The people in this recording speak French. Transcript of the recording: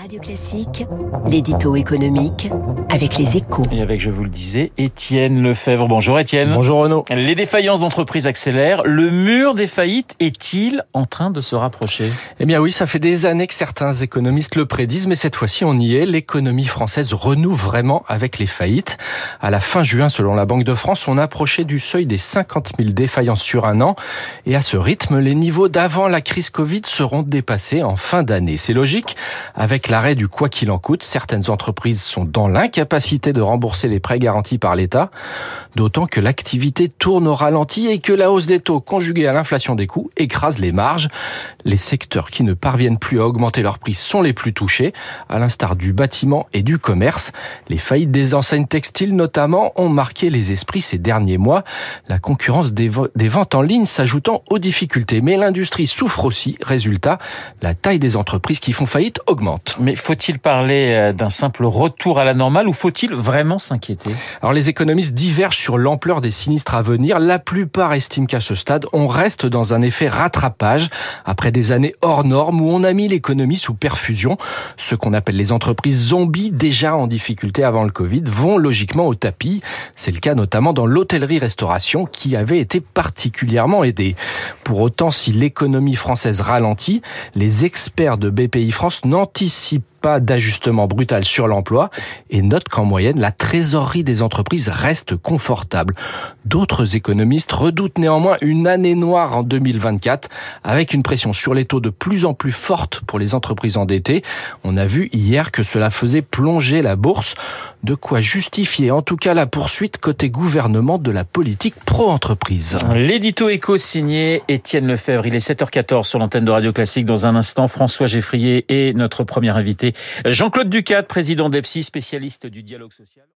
Radio Classique, l'édito économique avec les échos. Et avec, je vous le disais, Étienne Lefebvre. Bonjour Étienne. Bonjour Renaud. Les défaillances d'entreprises accélèrent. Le mur des faillites est-il en train de se rapprocher? Eh bien oui, ça fait des années que certains économistes le prédisent, mais cette fois-ci on y est. L'économie française renoue vraiment avec les faillites. À la fin juin, selon la Banque de France, on approchait du seuil des 50 000 défaillances sur un an. Et à ce rythme, les niveaux d'avant la crise Covid seront dépassés en fin d'année. C'est logique. Avec l'arrêt du quoi qu'il en coûte, certaines entreprises sont dans l'incapacité de rembourser les prêts garantis par l'État, d'autant que l'activité tourne au ralenti et que la hausse des taux conjuguée à l'inflation des coûts écrase les marges. Les secteurs qui ne parviennent plus à augmenter leurs prix sont les plus touchés, à l'instar du bâtiment et du commerce. Les faillites des enseignes textiles notamment ont marqué les esprits ces derniers mois, la concurrence des, des ventes en ligne s'ajoutant aux difficultés. Mais l'industrie souffre aussi, résultat, la taille des entreprises qui font faillite augmente. Mais faut-il parler euh, d'un simple retour à la normale ou faut-il vraiment s'inquiéter? Alors les économistes divergent sur l'ampleur des sinistres à venir. La plupart estiment qu'à ce stade, on reste dans un effet rattrapage après des années hors normes où on a mis l'économie sous perfusion. Ce qu'on appelle les entreprises zombies déjà en difficulté avant le Covid vont logiquement au tapis. C'est le cas notamment dans l'hôtellerie-restauration qui avait été particulièrement aidée. Pour autant, si l'économie française ralentit, les experts de BPI France n'anticipent aussi pas d'ajustement brutal sur l'emploi et note qu'en moyenne, la trésorerie des entreprises reste confortable. D'autres économistes redoutent néanmoins une année noire en 2024 avec une pression sur les taux de plus en plus forte pour les entreprises endettées. On a vu hier que cela faisait plonger la bourse, de quoi justifier en tout cas la poursuite côté gouvernement de la politique pro-entreprise. L'édito éco signé Étienne Lefebvre. Il est 7h14 sur l'antenne de Radio Classique. Dans un instant, François Geffrier est notre premier invité Jean-Claude Ducat, président d'EPSI, spécialiste du dialogue social.